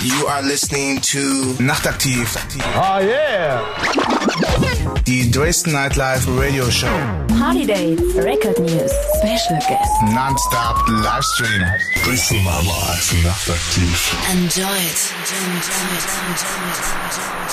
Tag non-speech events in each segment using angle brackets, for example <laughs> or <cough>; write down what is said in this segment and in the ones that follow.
You are listening to Nachtaktiv. Oh yeah! Die Dresden Nightlife Radio Show. Party Dates, Record News, Special Guests. Non-stop Livestream. Dresden Nightlife Nachtaktiv. Enjoy it. Enjoy it. Enjoy it.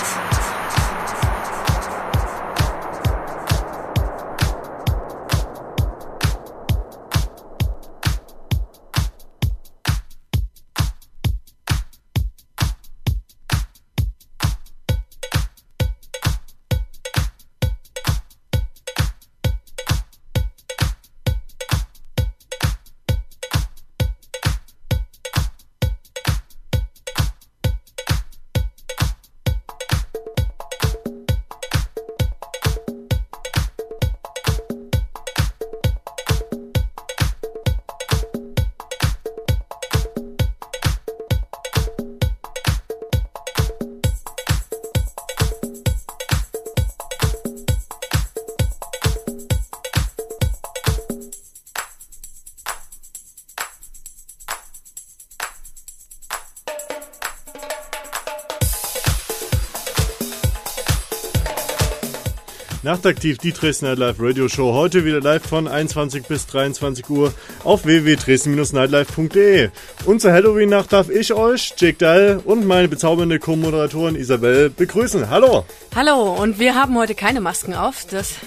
Nachtaktiv, die Dresden Nightlife Radio Show. Heute wieder live von 21 bis 23 Uhr auf www.dresden-nightlife.de. Und zur Halloween-Nacht darf ich euch, Jake Dahl und meine bezaubernde Co-Moderatorin Isabel begrüßen. Hallo! Hallo, und wir haben heute keine Masken auf. Das,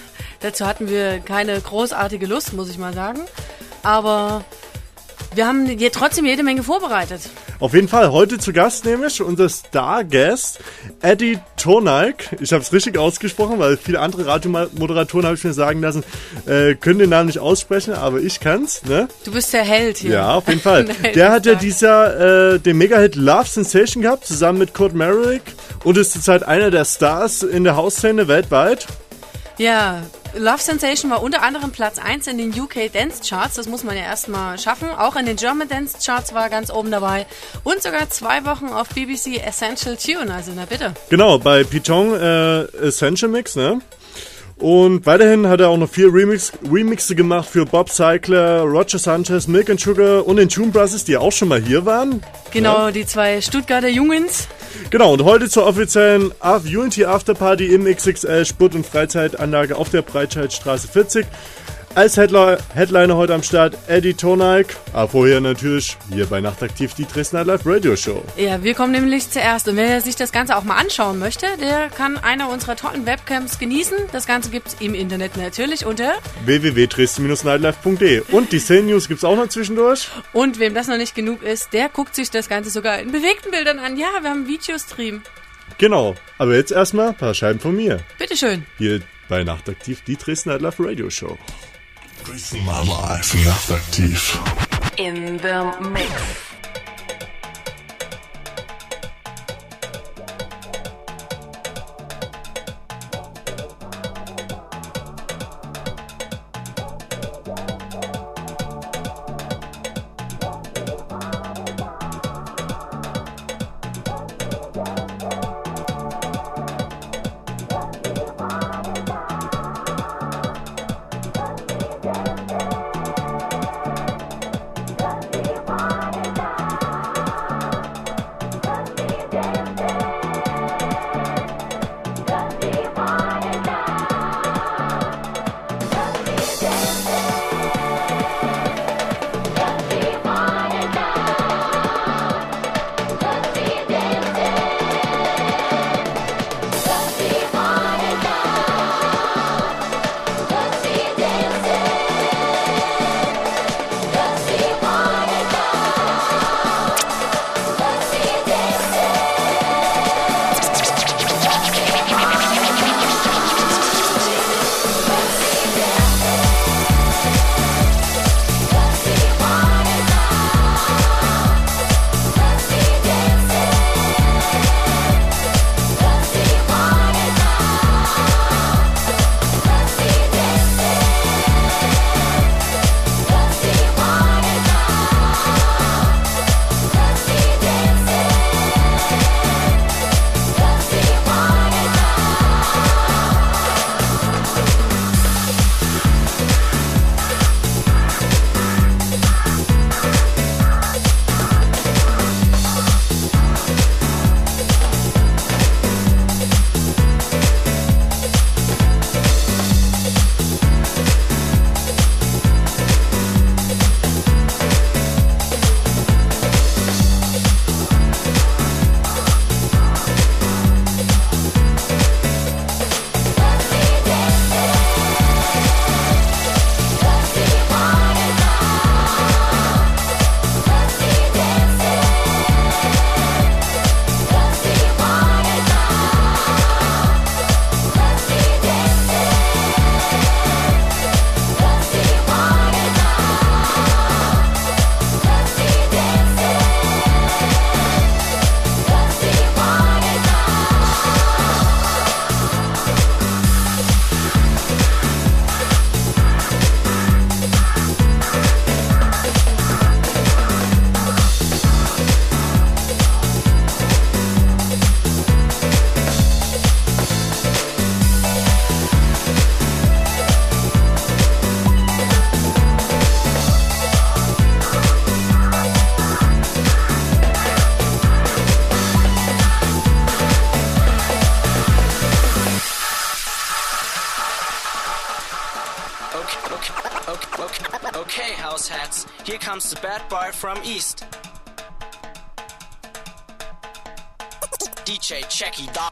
dazu hatten wir keine großartige Lust, muss ich mal sagen. Aber wir haben hier trotzdem jede Menge vorbereitet. Auf jeden Fall, heute zu Gast nämlich unser Star-Guest Eddie Tonaik. Ich habe es richtig ausgesprochen, weil viele andere Radiomoderatoren habe ich mir sagen lassen, äh, können den Namen nicht aussprechen, aber ich kann's. Ne? Du bist der Held hier. Ja, auf jeden Fall. <laughs> der hat ja dieses Jahr äh, den Mega-Hit Love Sensation gehabt, zusammen mit Kurt Merrick und ist zurzeit einer der Stars in der Hausszene weltweit. Ja, Love Sensation war unter anderem Platz 1 in den UK Dance Charts. Das muss man ja erstmal schaffen. Auch in den German Dance Charts war ganz oben dabei. Und sogar zwei Wochen auf BBC Essential Tune. Also, na bitte. Genau, bei Piton äh, Essential Mix, ne? Und weiterhin hat er auch noch vier Remix, Remixe gemacht für Bob Cycler, Roger Sanchez, Milk and Sugar und den Tune Brothers, die auch schon mal hier waren. Genau, ja. die zwei Stuttgarter Jungens. Genau, und heute zur offiziellen Unity Afterparty im XXL Sport- und Freizeitanlage auf der Breitscheidstraße 40. Als Headliner, Headliner heute am Start Eddie Tonaik, aber vorher natürlich hier bei Nachtaktiv die Dresdner Live Radio Show. Ja, wir kommen nämlich zuerst und wer sich das Ganze auch mal anschauen möchte, der kann einer unserer tollen Webcams genießen. Das Ganze gibt es im Internet natürlich unter www.dresden-nightlife.de und die Szene News gibt es auch noch zwischendurch. Und wem das noch nicht genug ist, der guckt sich das Ganze sogar in bewegten Bildern an. Ja, wir haben einen Videostream. Genau, aber jetzt erstmal ein paar Scheiben von mir. Bitteschön. Hier bei Nachtaktiv die Dresden Nightlife Radio Show. Dresden Nightlife Nachtaktiv. In the mix. From East. DJ Checky die.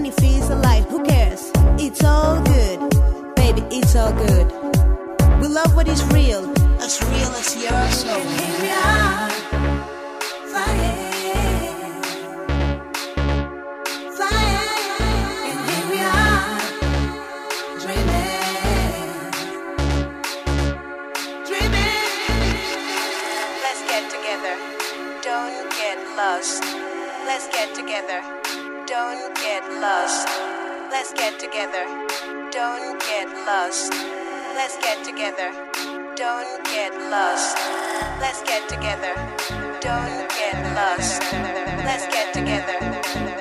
money feels alive. Who cares? It's all good, baby. It's all good. We love what is real, as real as your soul. Here we are, flying. Let's get together. Don't get lost. Let's get together. Don't get lost. Let's get together. Don't get lost. Let's get together. Don't get lost. Let's get together.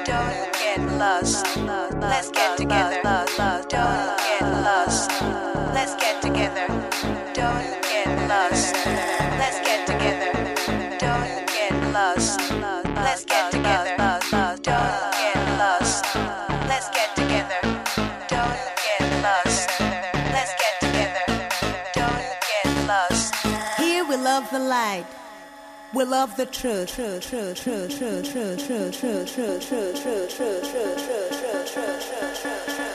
Don't get lost. Let's get together. Don't get lost. Let's get together. the light. We love the truth. True, true, true, true, true, true, true, true, true, true, true, true, true, true, true, true, true, true.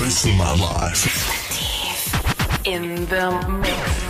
This is my life. In the mix.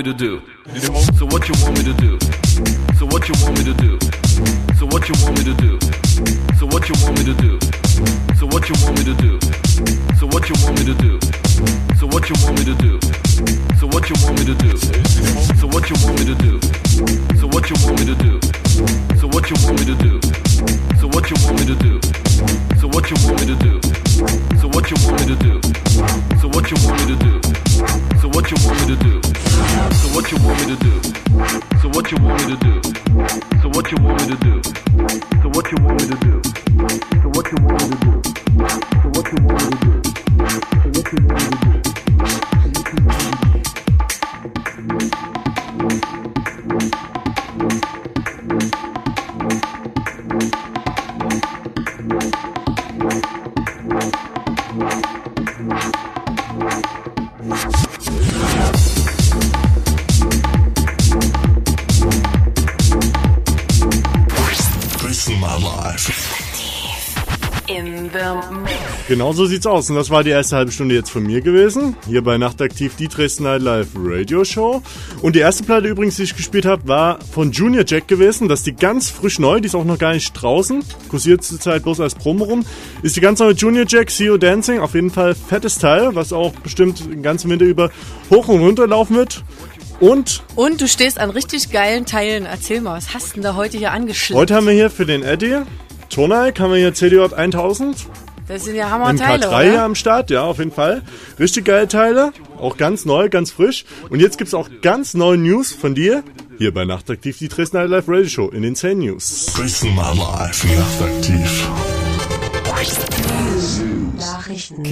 Me to do? So sieht's aus. Und das war die erste halbe Stunde jetzt von mir gewesen. Hier bei Nachtaktiv, die Dresden Night Live Radio Show. Und die erste Platte übrigens, die ich gespielt habe, war von Junior Jack gewesen. Das ist die ganz frisch neu, die ist auch noch gar nicht draußen. Kursiert zurzeit bloß als Promo rum. Ist die ganz neue Junior Jack, CEO Dancing. Auf jeden Fall fettes Teil, was auch bestimmt den ganzen Winter über hoch und runter laufen wird. Und Und du stehst an richtig geilen Teilen. Erzähl mal, was hast du denn da heute hier angeschleppt? heute haben wir hier für den Eddie, Tonaik, haben wir hier CDJ 1000. Das sind ja Im Hammer-Teile, K3 hier oder? am Start, ja, auf jeden Fall. Richtig geile Teile, auch ganz neu, ganz frisch. Und jetzt gibt's auch ganz neue News von dir, hier bei Nachtaktiv, die Dresden Night Live Radio Show in den 10 News. My life. Nachtaktiv. Nachrichten.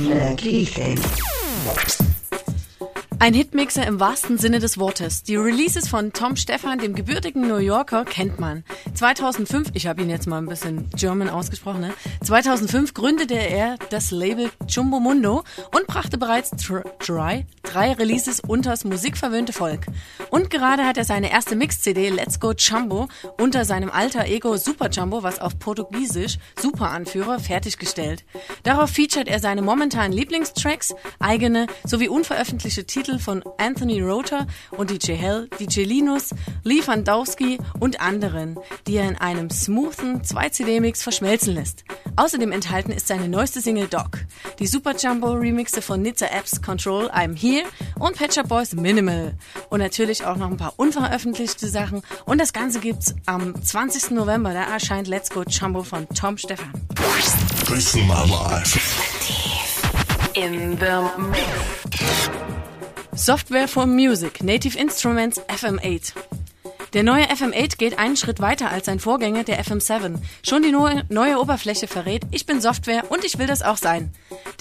Ein Hitmixer im wahrsten Sinne des Wortes. Die Releases von Tom Stefan, dem gebürtigen New Yorker, kennt man. 2005, ich habe ihn jetzt mal ein bisschen German ausgesprochen, ne? 2005 gründete er das Label Jumbo Mundo und brachte bereits tr drei, Releases unters musikverwöhnte Volk. Und gerade hat er seine erste Mix-CD Let's Go Jumbo unter seinem alter Ego Super Jumbo, was auf Portugiesisch Super Anführer, fertiggestellt. Darauf featuret er seine momentanen Lieblingstracks, eigene sowie unveröffentlichte Titel von Anthony Rother und DJ Hell, DJ Linus, Lee Vandowski und anderen, die er in einem smoothen 2-CD-Mix verschmelzen lässt. Außerdem enthalten ist seine neueste Single Doc, die Super Jumbo Remixe von Nizza Apps Control I'm Here und Pet Shop Boys Minimal. Und natürlich auch noch ein paar unveröffentlichte Sachen. Und das Ganze gibt's am 20. November, da erscheint Let's Go Jumbo von Tom Stefan. Listen my life. In the mix. Software for Music, Native Instruments FM8. Der neue FM8 geht einen Schritt weiter als sein Vorgänger, der FM7. Schon die neue, Oberfläche verrät, ich bin Software und ich will das auch sein.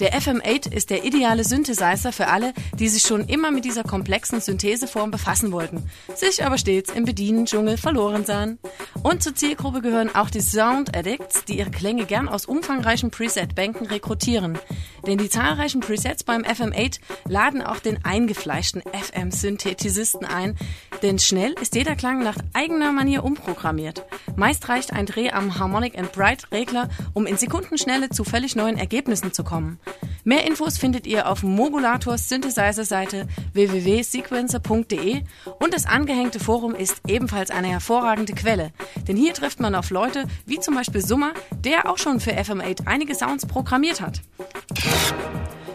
Der FM8 ist der ideale Synthesizer für alle, die sich schon immer mit dieser komplexen Syntheseform befassen wollten, sich aber stets im Bedienen-Dschungel verloren sahen. Und zur Zielgruppe gehören auch die Sound Addicts, die ihre Klänge gern aus umfangreichen Preset-Bänken rekrutieren. Denn die zahlreichen Presets beim FM8 laden auch den eingefleischten FM-Synthetisisten ein, denn schnell ist jeder Klang nach eigener Manier umprogrammiert. Meist reicht ein Dreh am Harmonic and Bright Regler, um in Sekundenschnelle zu völlig neuen Ergebnissen zu kommen. Mehr Infos findet ihr auf Mogulators Synthesizer-Seite www.sequencer.de und das angehängte Forum ist ebenfalls eine hervorragende Quelle, denn hier trifft man auf Leute wie zum Beispiel Summer, der auch schon für FM8 einige Sounds programmiert hat.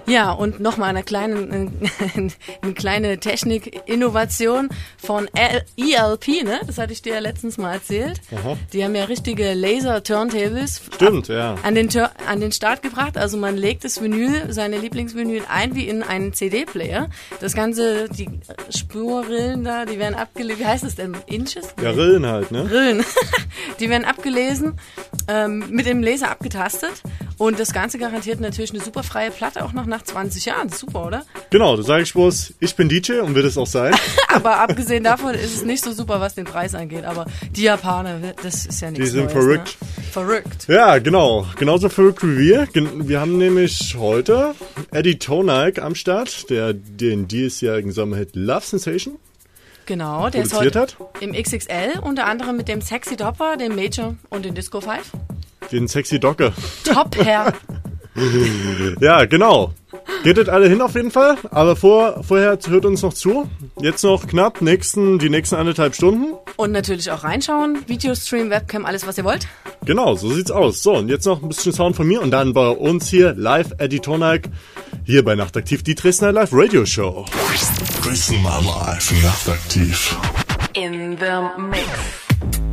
Ja, und nochmal eine kleine, <laughs> eine kleine Technik-Innovation von ELP, ne? Das hatte ich dir ja letztens mal erzählt. Aha. Die haben ja richtige Laser-Turntables Stimmt, ja. an den, Tur- an den Start gebracht. Also man legt das Vinyl, seine Lieblingsvinyl ein wie in einen CD-Player. Das Ganze, die Spurrillen da, die werden abgelesen. Wie heißt das denn? Inches? Ja, Rillen halt, ne? Rillen. <laughs> Die werden abgelesen, ähm, mit dem Laser abgetastet. Und das Ganze garantiert natürlich eine super freie Platte, auch noch nach 20 Jahren. Super, oder? Genau, da sage ich bloß, ich bin DJ und wird es auch sein. <laughs> aber abgesehen davon ist es nicht so super, was den Preis angeht. Aber die Japaner, das ist ja nichts Die sind Neues, verrückt. Ne? Verrückt. Ja, genau. Genauso verrückt wie wir. Wir haben nämlich heute Eddie Tonak am Start, der den diesjährigen Sommerhit Love Sensation Genau, der ist heute hat. im XXL, unter anderem mit dem Sexy Dopper, dem Major und dem Disco 5. Den sexy Docke. Top Herr. <laughs> ja, genau. Gehtet alle hin auf jeden Fall, aber vor, vorher hört uns noch zu. Jetzt noch knapp nächsten, die nächsten anderthalb Stunden. Und natürlich auch reinschauen. Videostream, Webcam, alles was ihr wollt. Genau, so sieht's aus. So, und jetzt noch ein bisschen Sound von mir und dann bei uns hier live Eddie Tonak, hier bei Nachtaktiv, die Dresdner Live Radio Show. Dresdner Live Nachtaktiv. In the mix.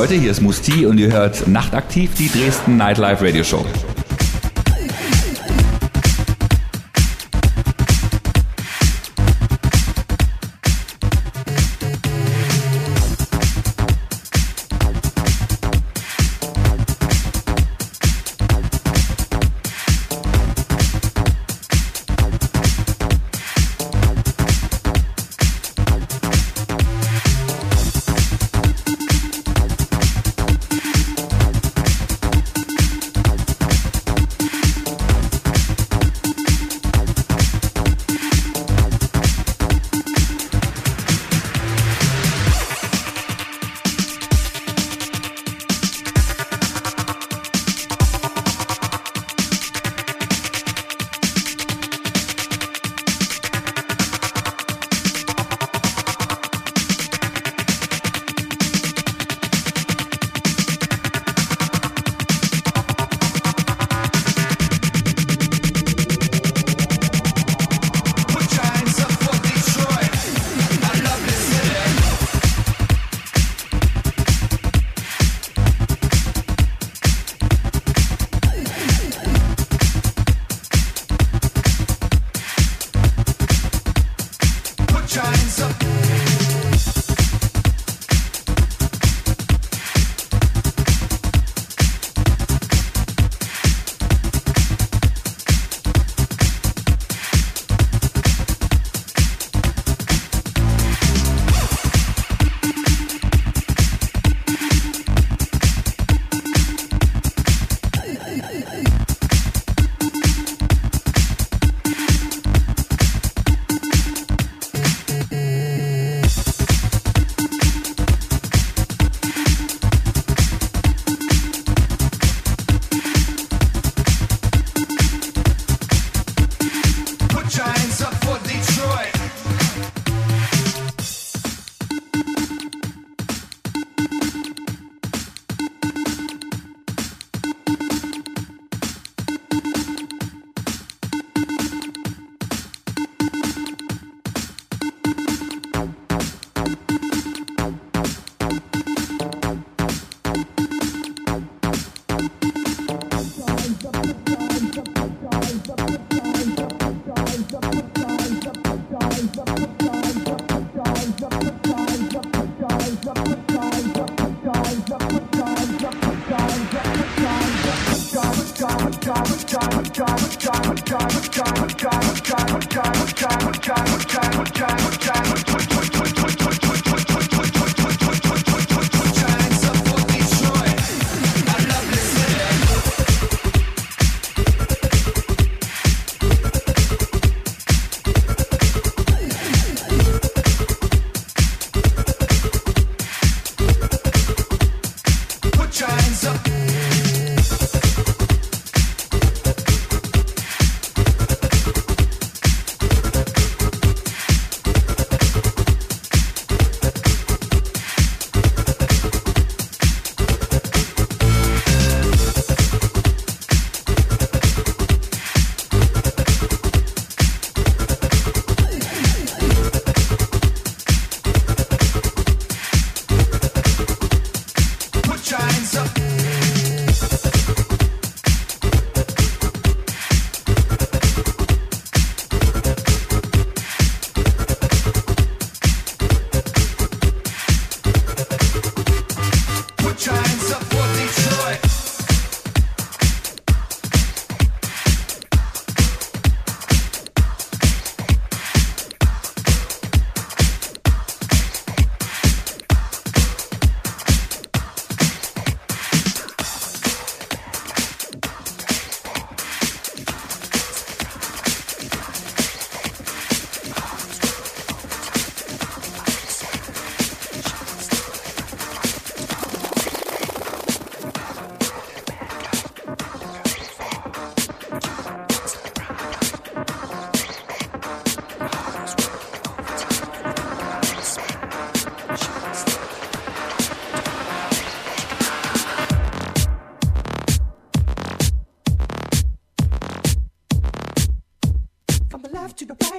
Leute, hier ist Musti und ihr hört nachtaktiv die Dresden Nightlife Radio Show. to the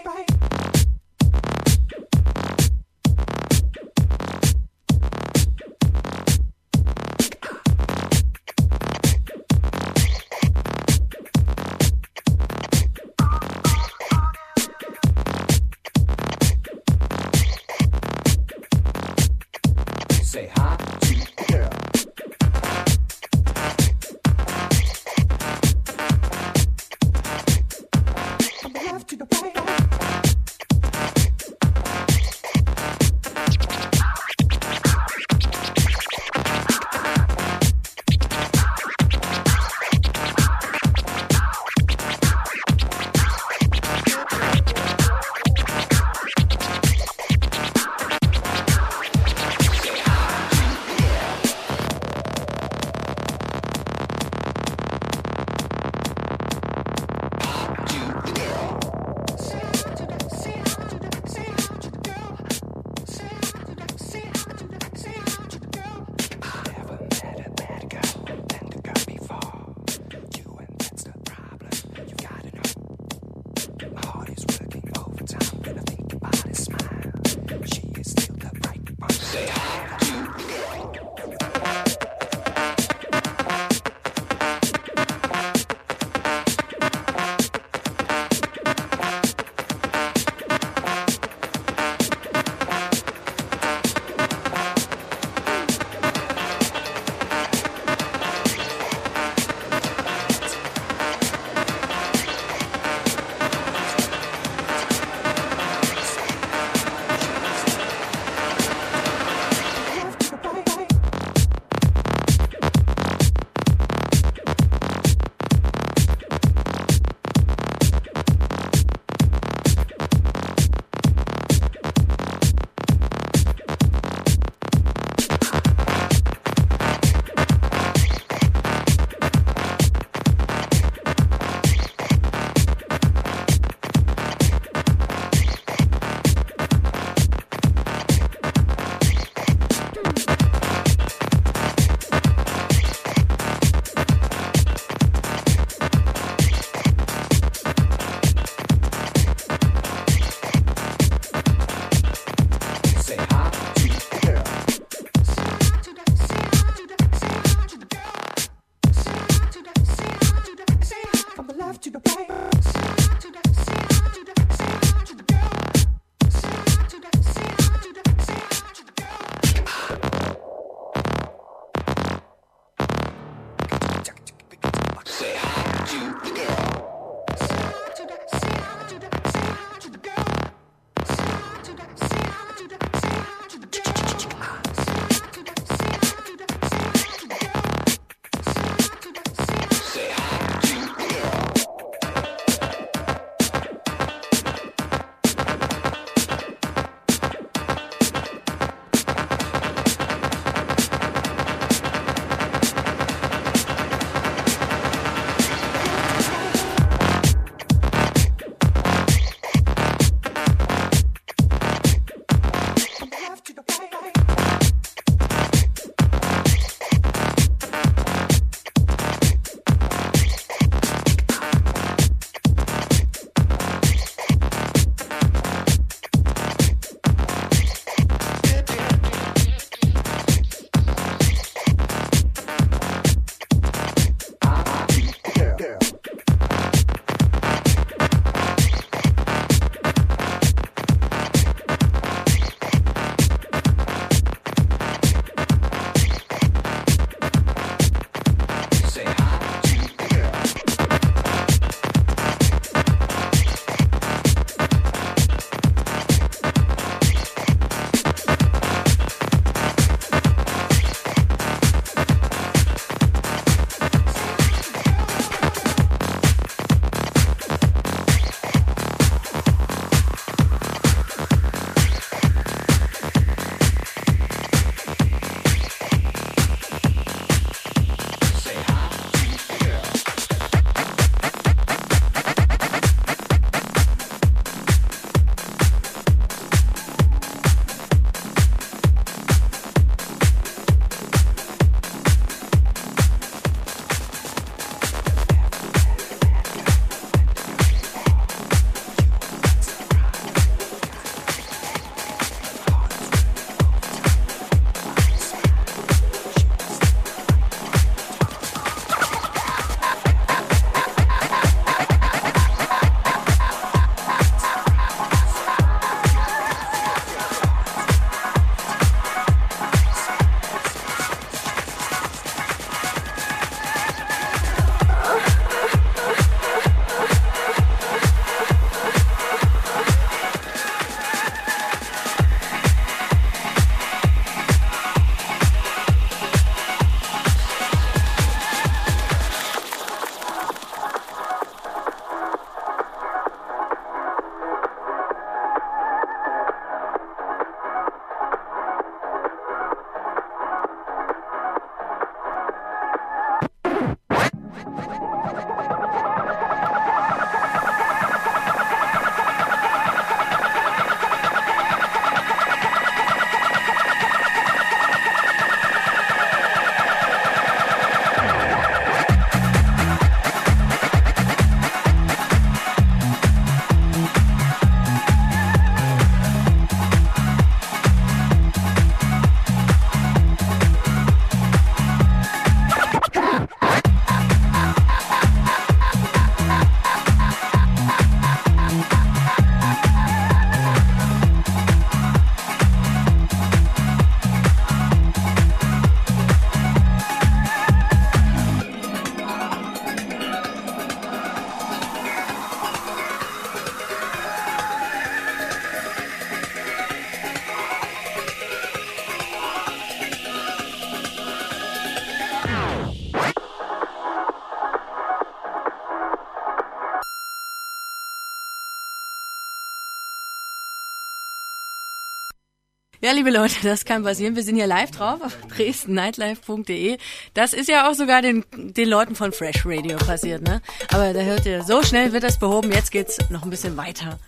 Ja, liebe Leute, das kann passieren. Wir sind hier live drauf auf dresdennightlife.de. Das ist ja auch sogar den, den Leuten von Fresh Radio passiert, ne? Aber da hört ihr, so schnell wird das behoben. Jetzt geht's noch ein bisschen weiter.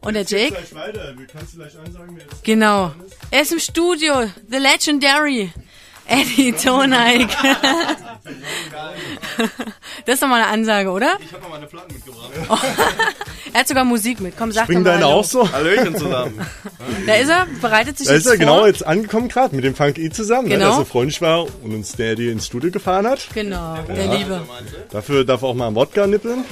Und der Jake? Gleich weiter. Wir kannst du gleich ansagen, Genau. Er ist im Studio. The Legendary. Eddie Toneik. <laughs> das ist doch mal eine Ansage, oder? Ich habe noch meine Platten mitgebracht. <laughs> Er hat sogar Musik mit. Komm, sag Springen doch mal deine Hallo. auch so? Hallöchen zusammen. <laughs> Da ist er, bereitet sich Da ist jetzt er genau vor. jetzt angekommen gerade mit dem Funk E zusammen, ne, Genau. der so freundlich war und uns der die ins Studio gefahren hat. Genau, der Ja. Liebe. Dafür darf er auch mal am Wodka nippeln.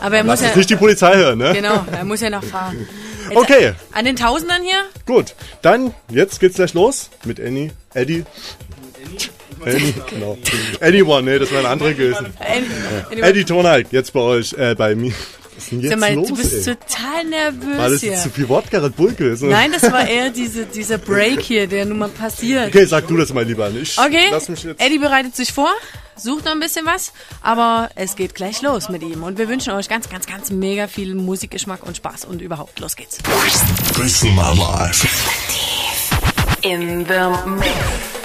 Aber er Lass muss ja... nicht die Polizei hören, ne? Genau, er muss ja noch fahren. <laughs> Jetzt Okay. An den Tausendern hier? Gut, dann jetzt geht's gleich los mit Annie, Eddie. Annie, genau. Anyone, nee, das war eine andere gewesen. Eddie- Toneik, jetzt bei euch, äh, bei mir. Was ist denn jetzt Sag mal, los, du bist ey? Total nervös War das jetzt zu viel Wodka Red Bull gewesen? Nein, das war eher diese, dieser Break hier, der nun mal passiert. Okay, sag du das mal lieber nicht. Okay, Lass mich jetzt. Eddie bereitet sich vor, sucht noch ein bisschen was, aber es geht gleich los mit ihm. Und wir wünschen euch ganz, ganz, ganz mega viel Musikgeschmack und Spaß und überhaupt, los geht's. Grüßen mal live. In the mix.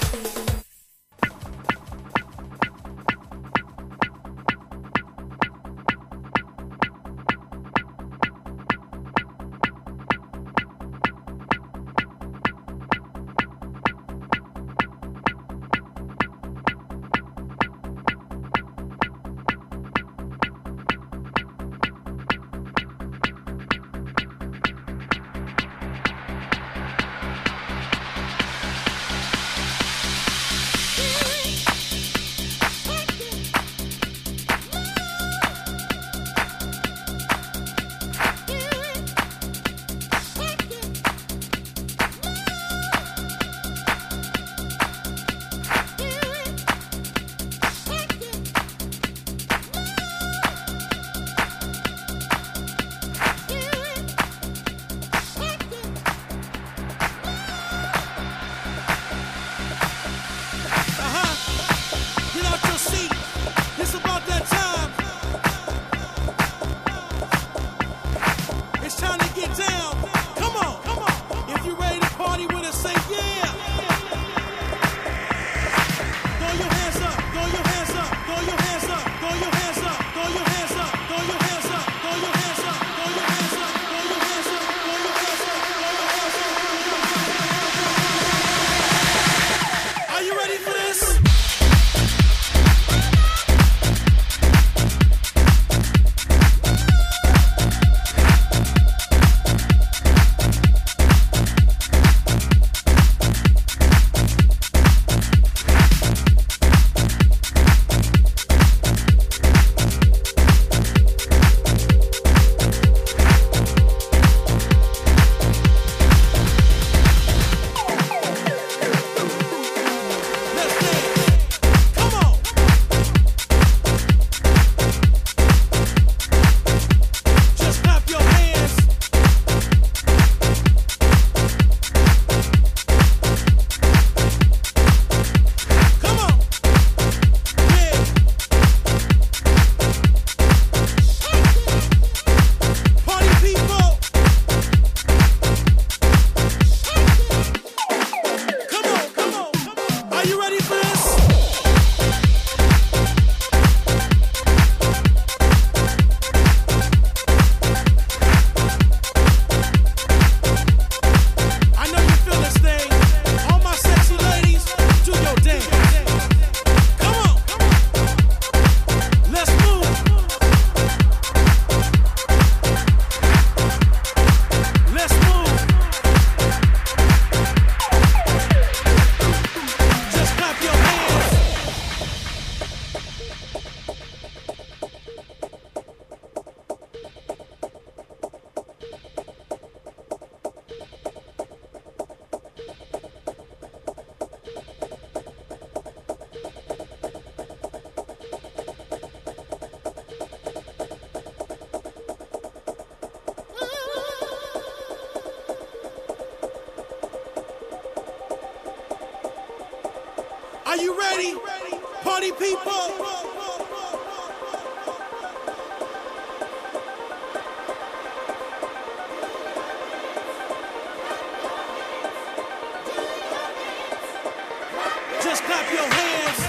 Just clap your hands.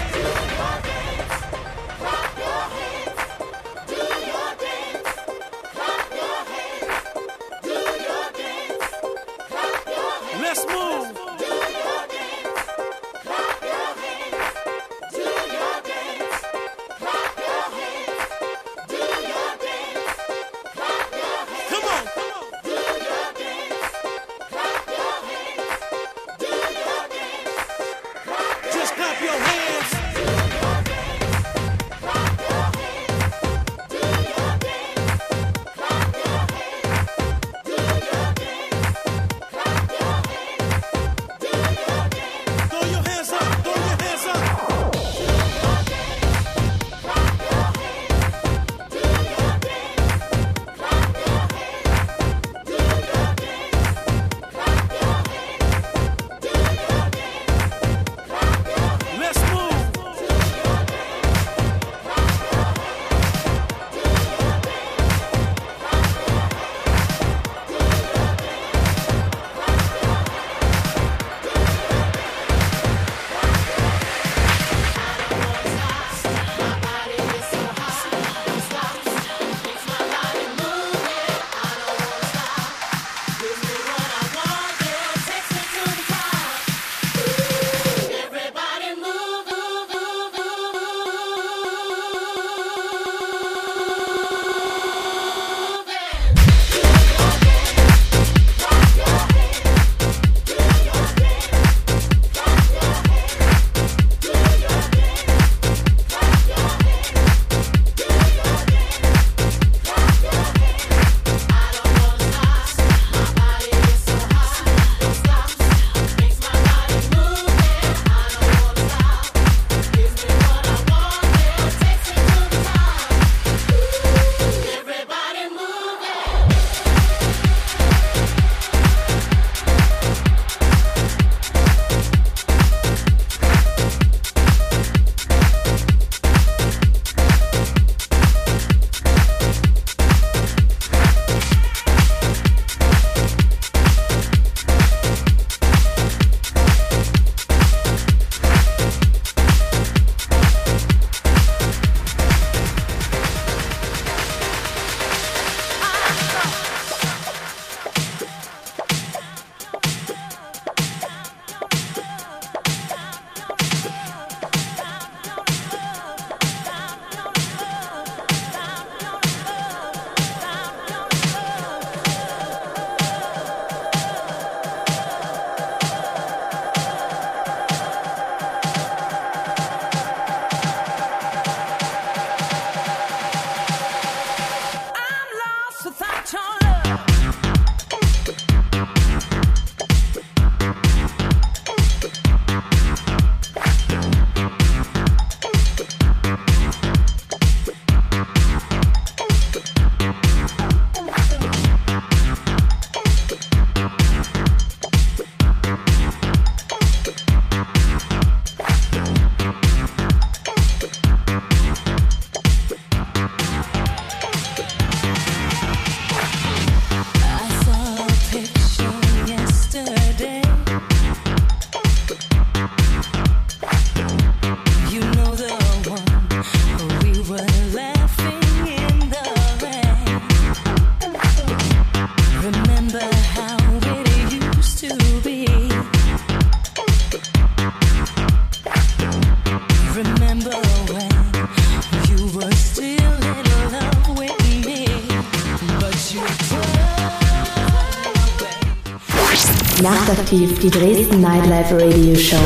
Nachtaktiv, die Dresden Nightlife Radio Show.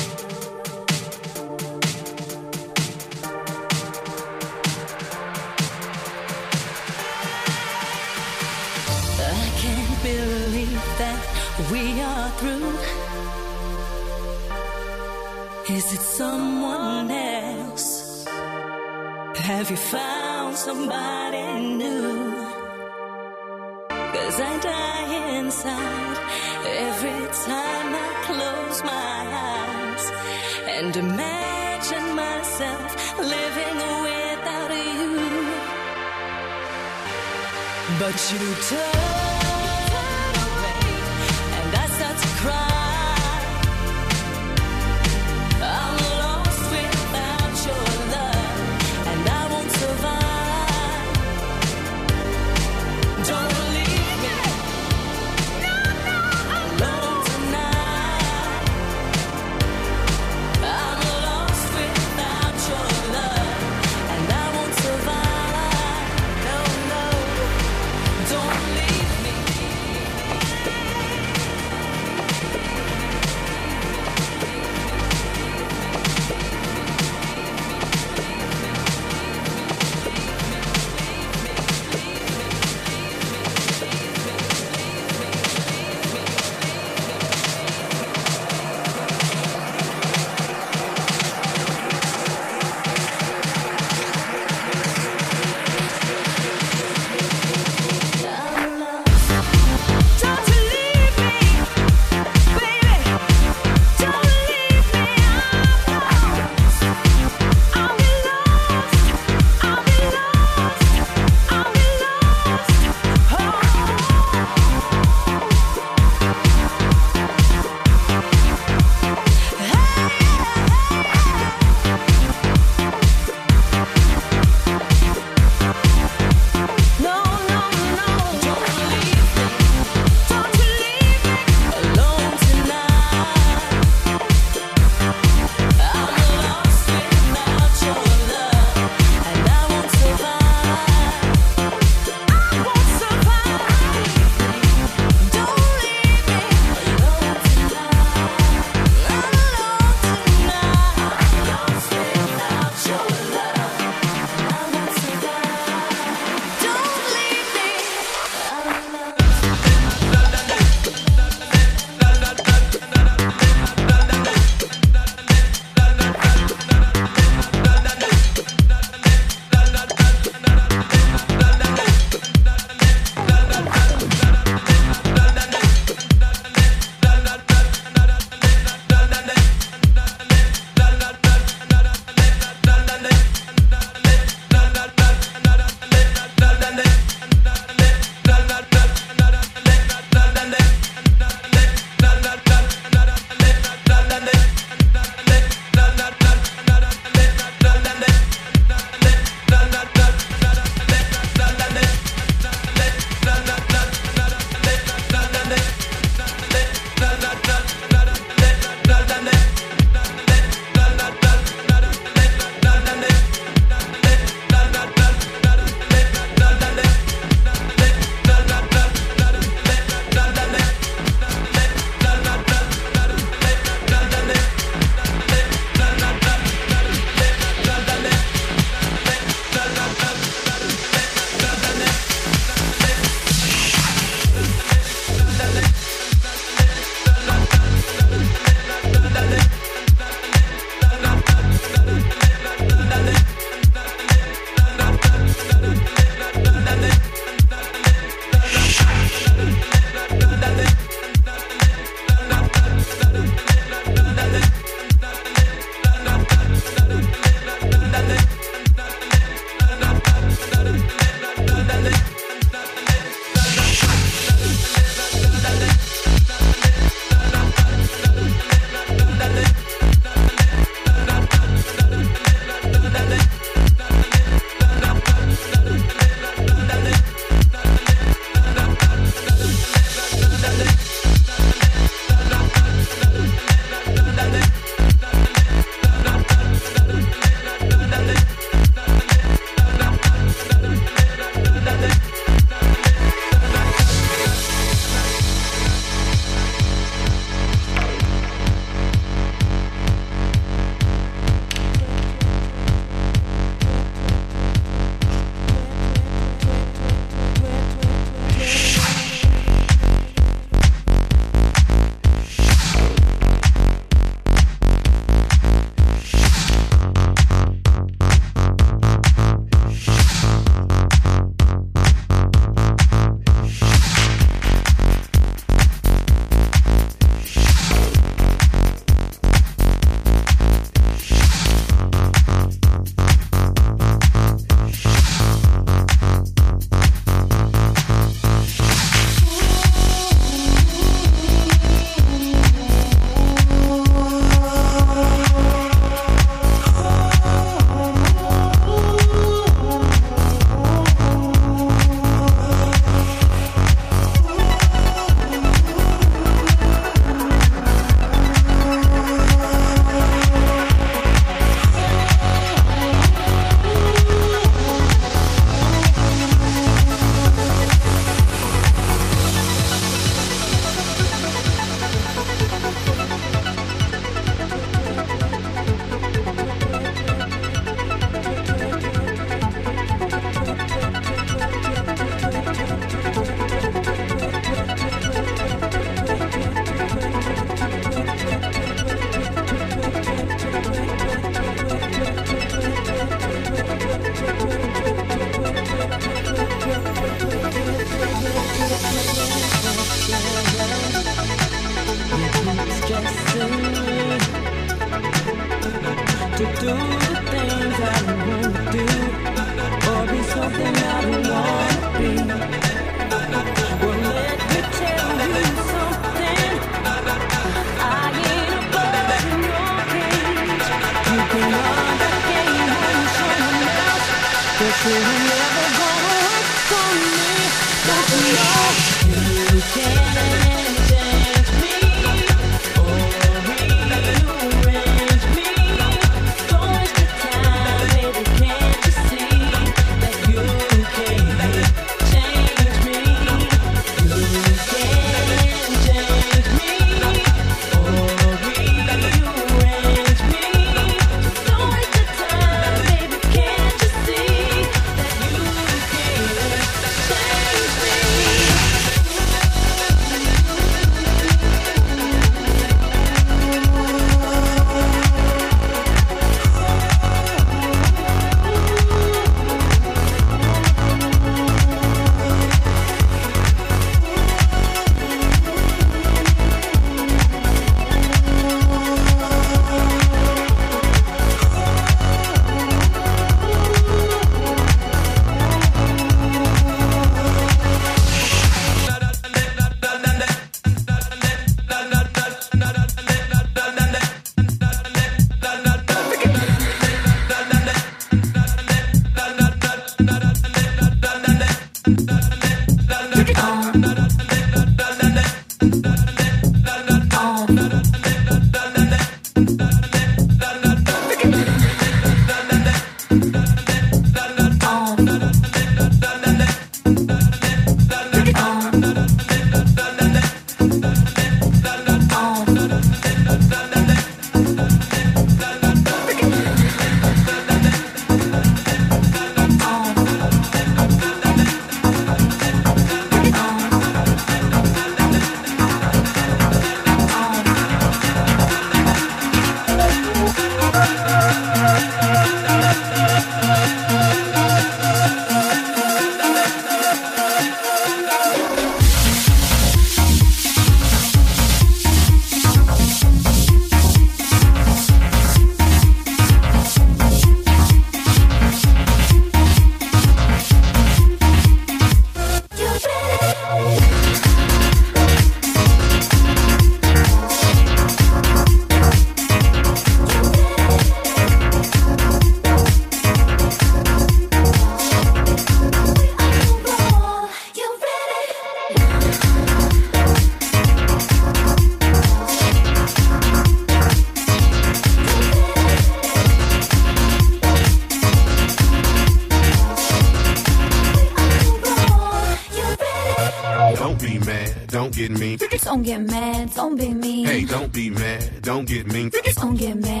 don't be mean. Hey, don't be mad, don't get mean. Don't get mad.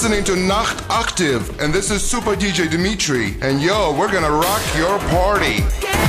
listening to Nacht Active, and this is Super DJ Dimitri. And yo, we're gonna rock your party.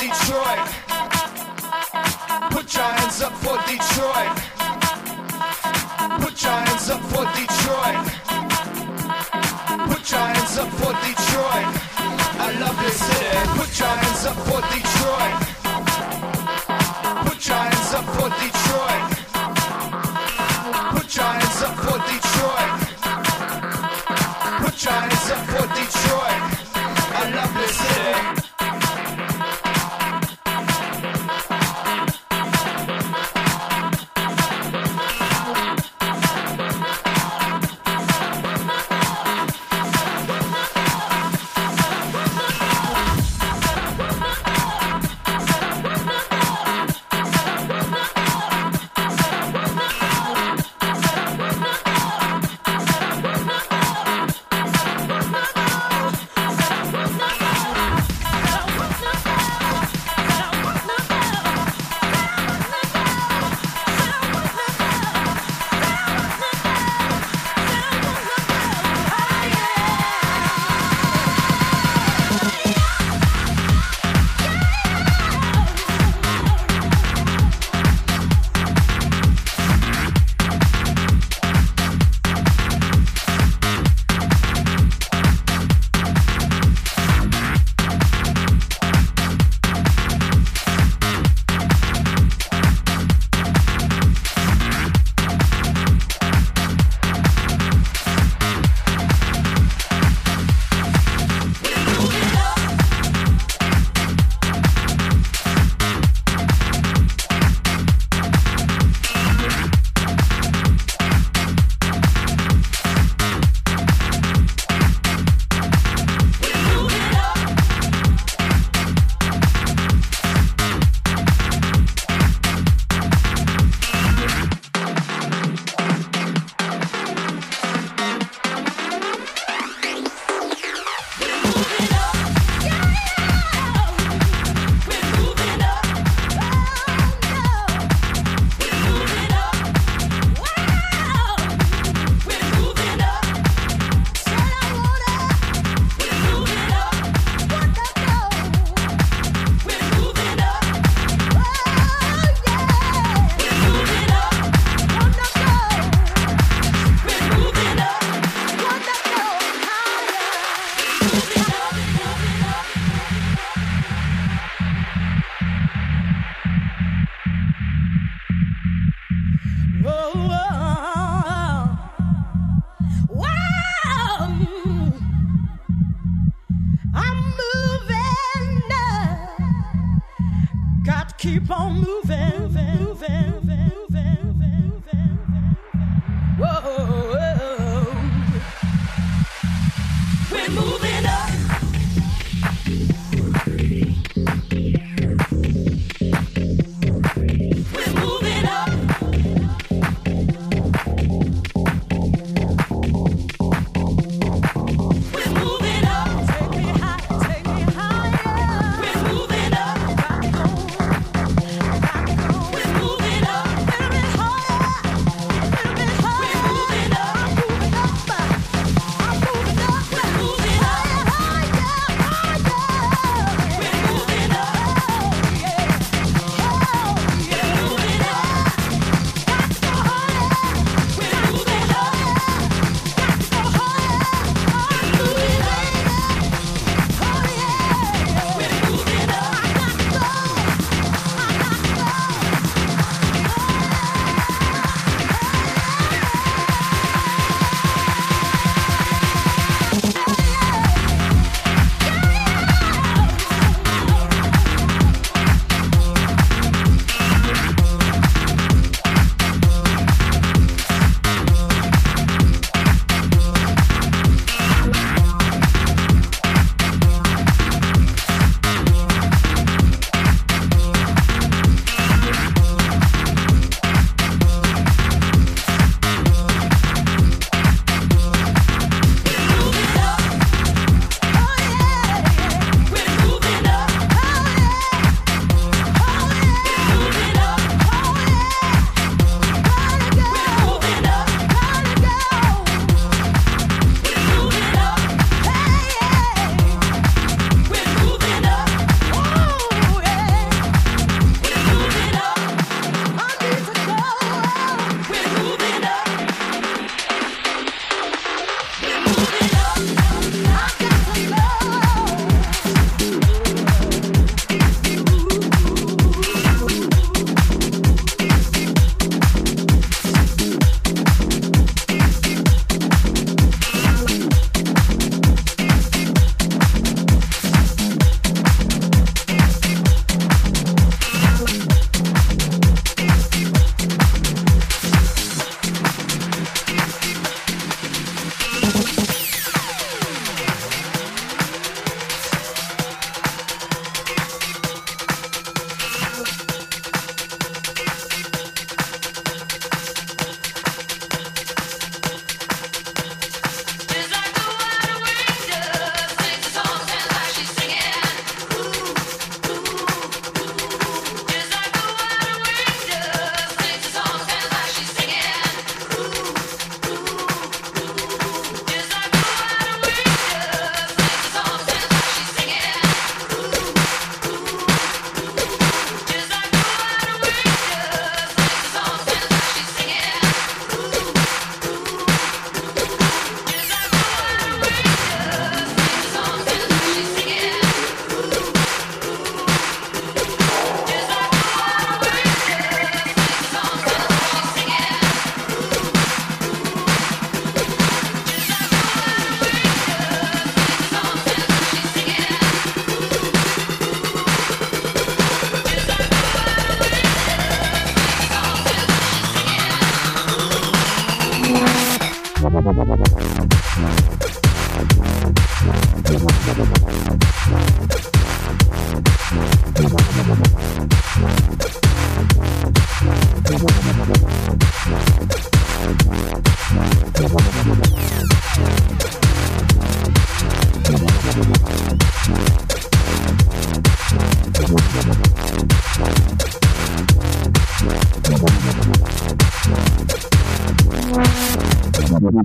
Detroit. Put your hands up for Detroit.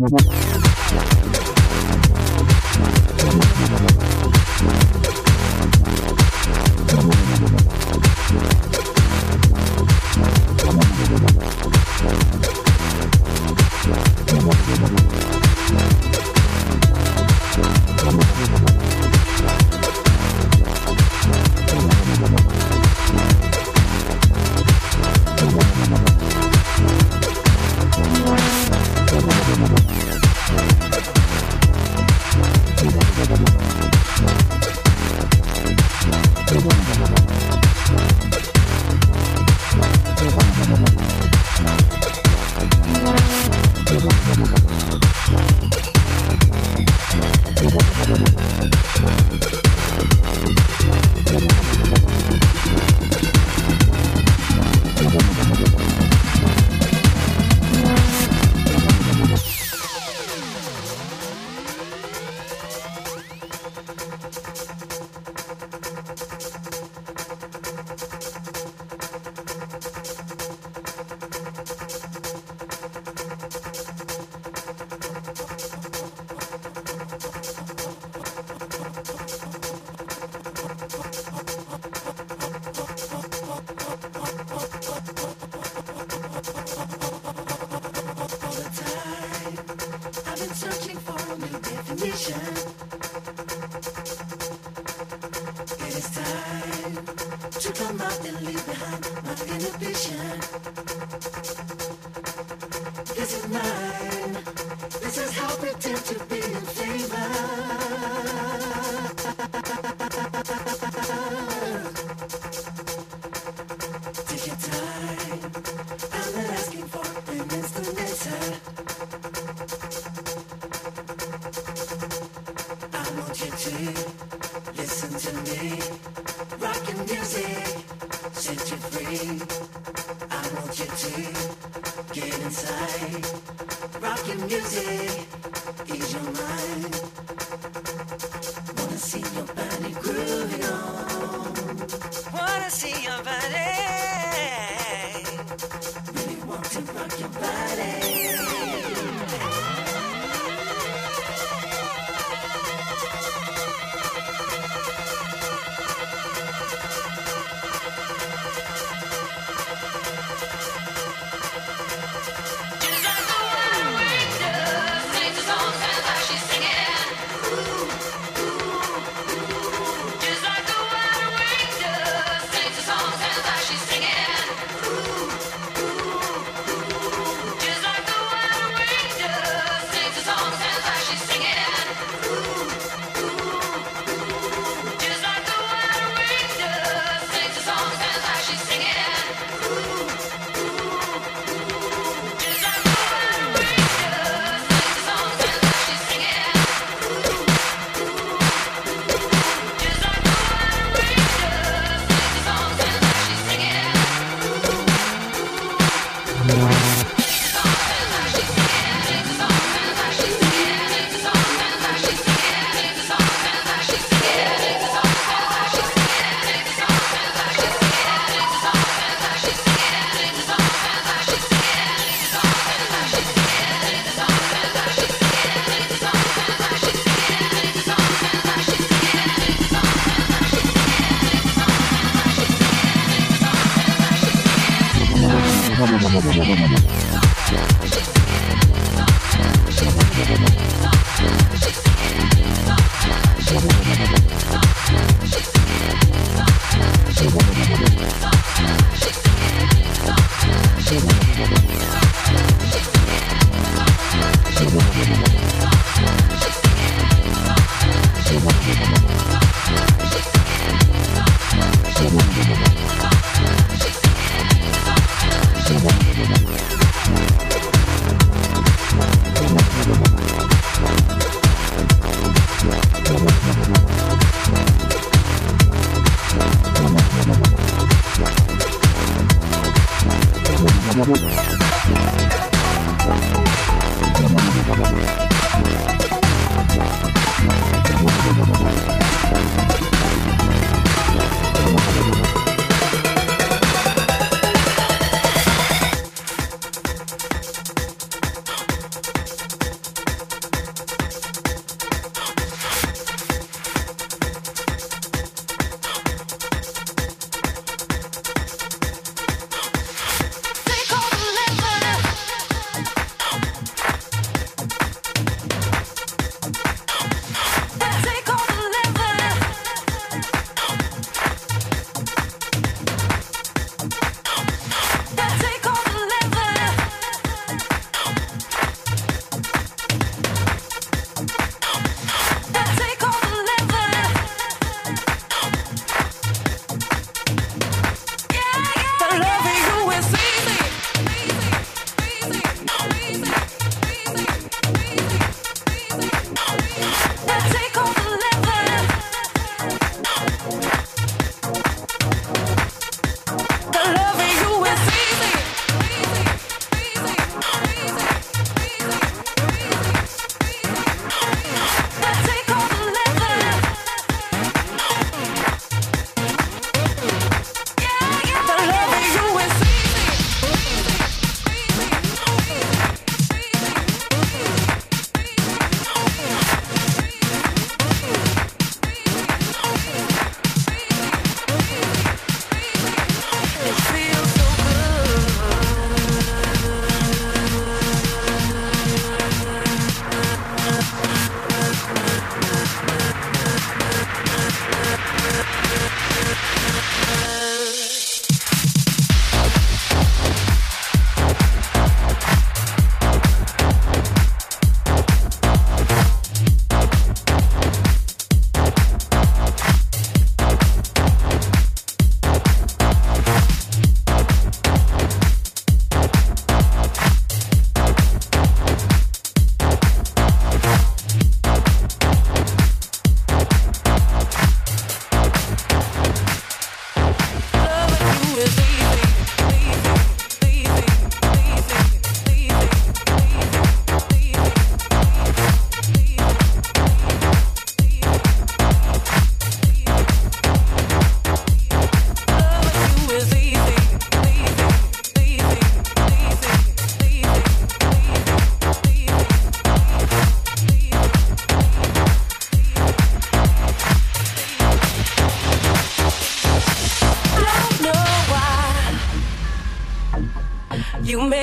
Mm-hmm. <laughs> Thank you.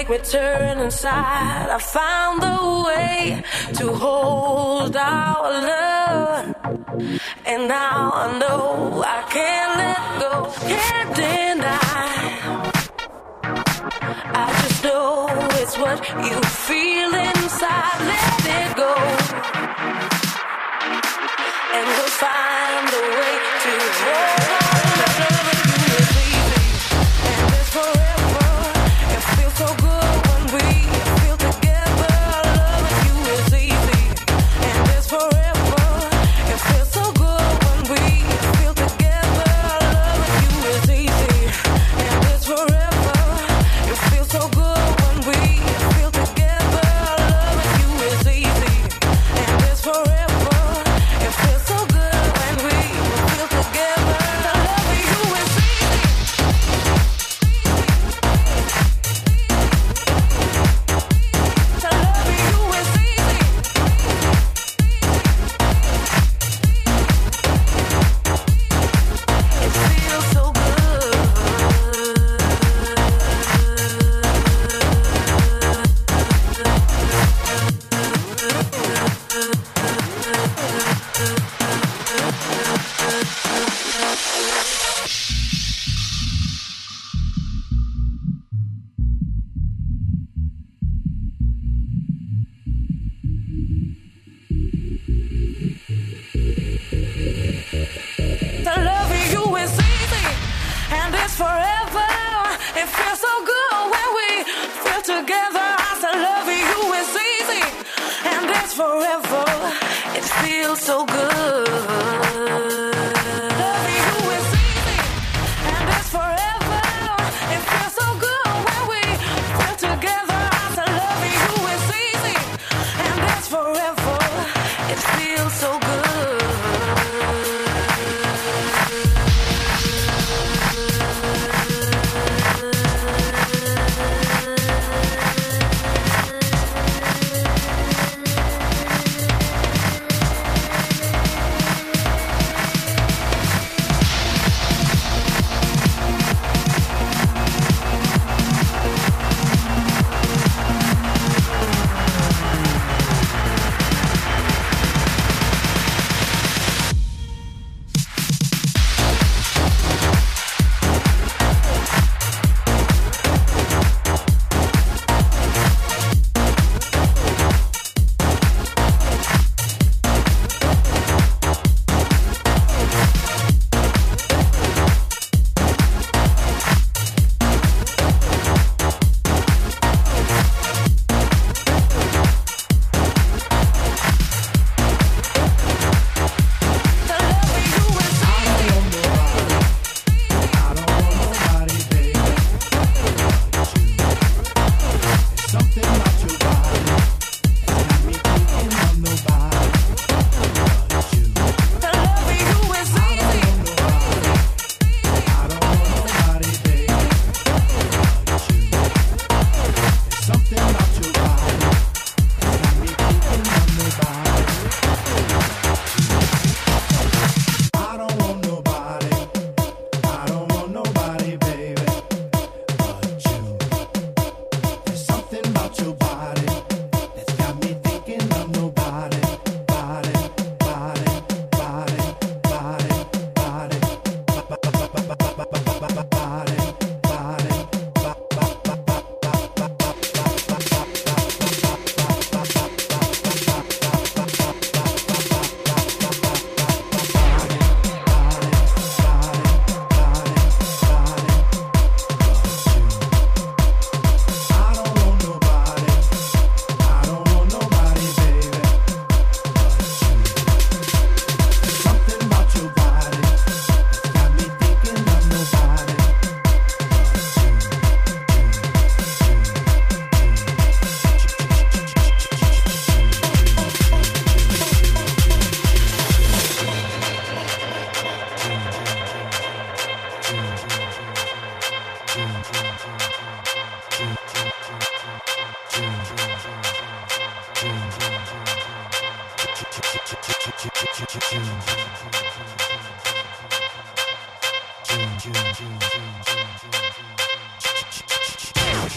make me turn inside. I found the way to hold our love. And now I know I can't let go, can't deny. I just know it's what you feel inside. Let it go. And we'll find a way to hold our love.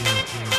yeah, yeah.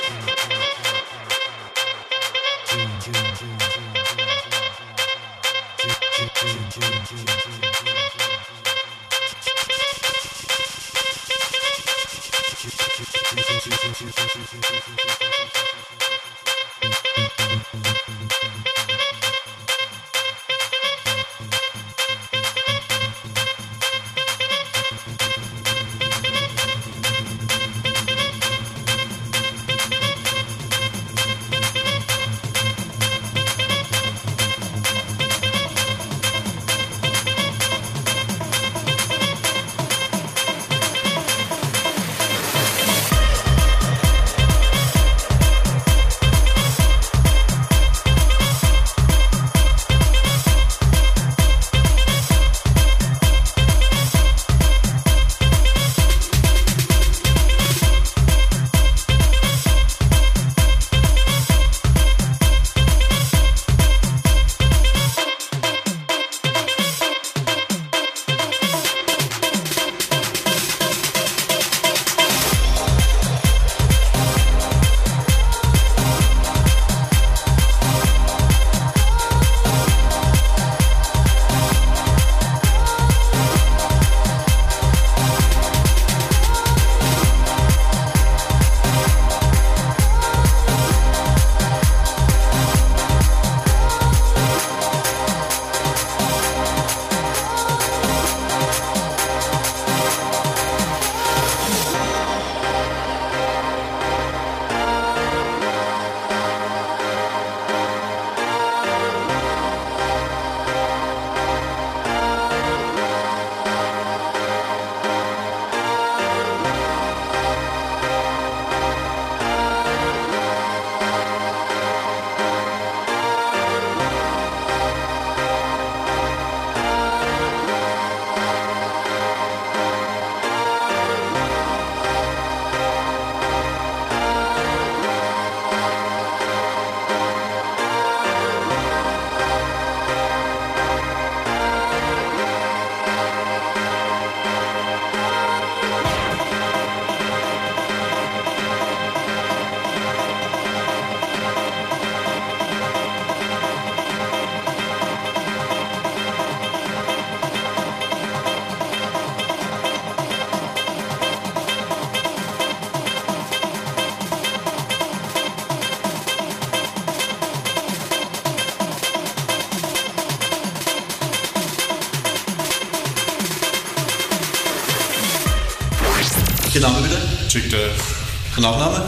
Nachname?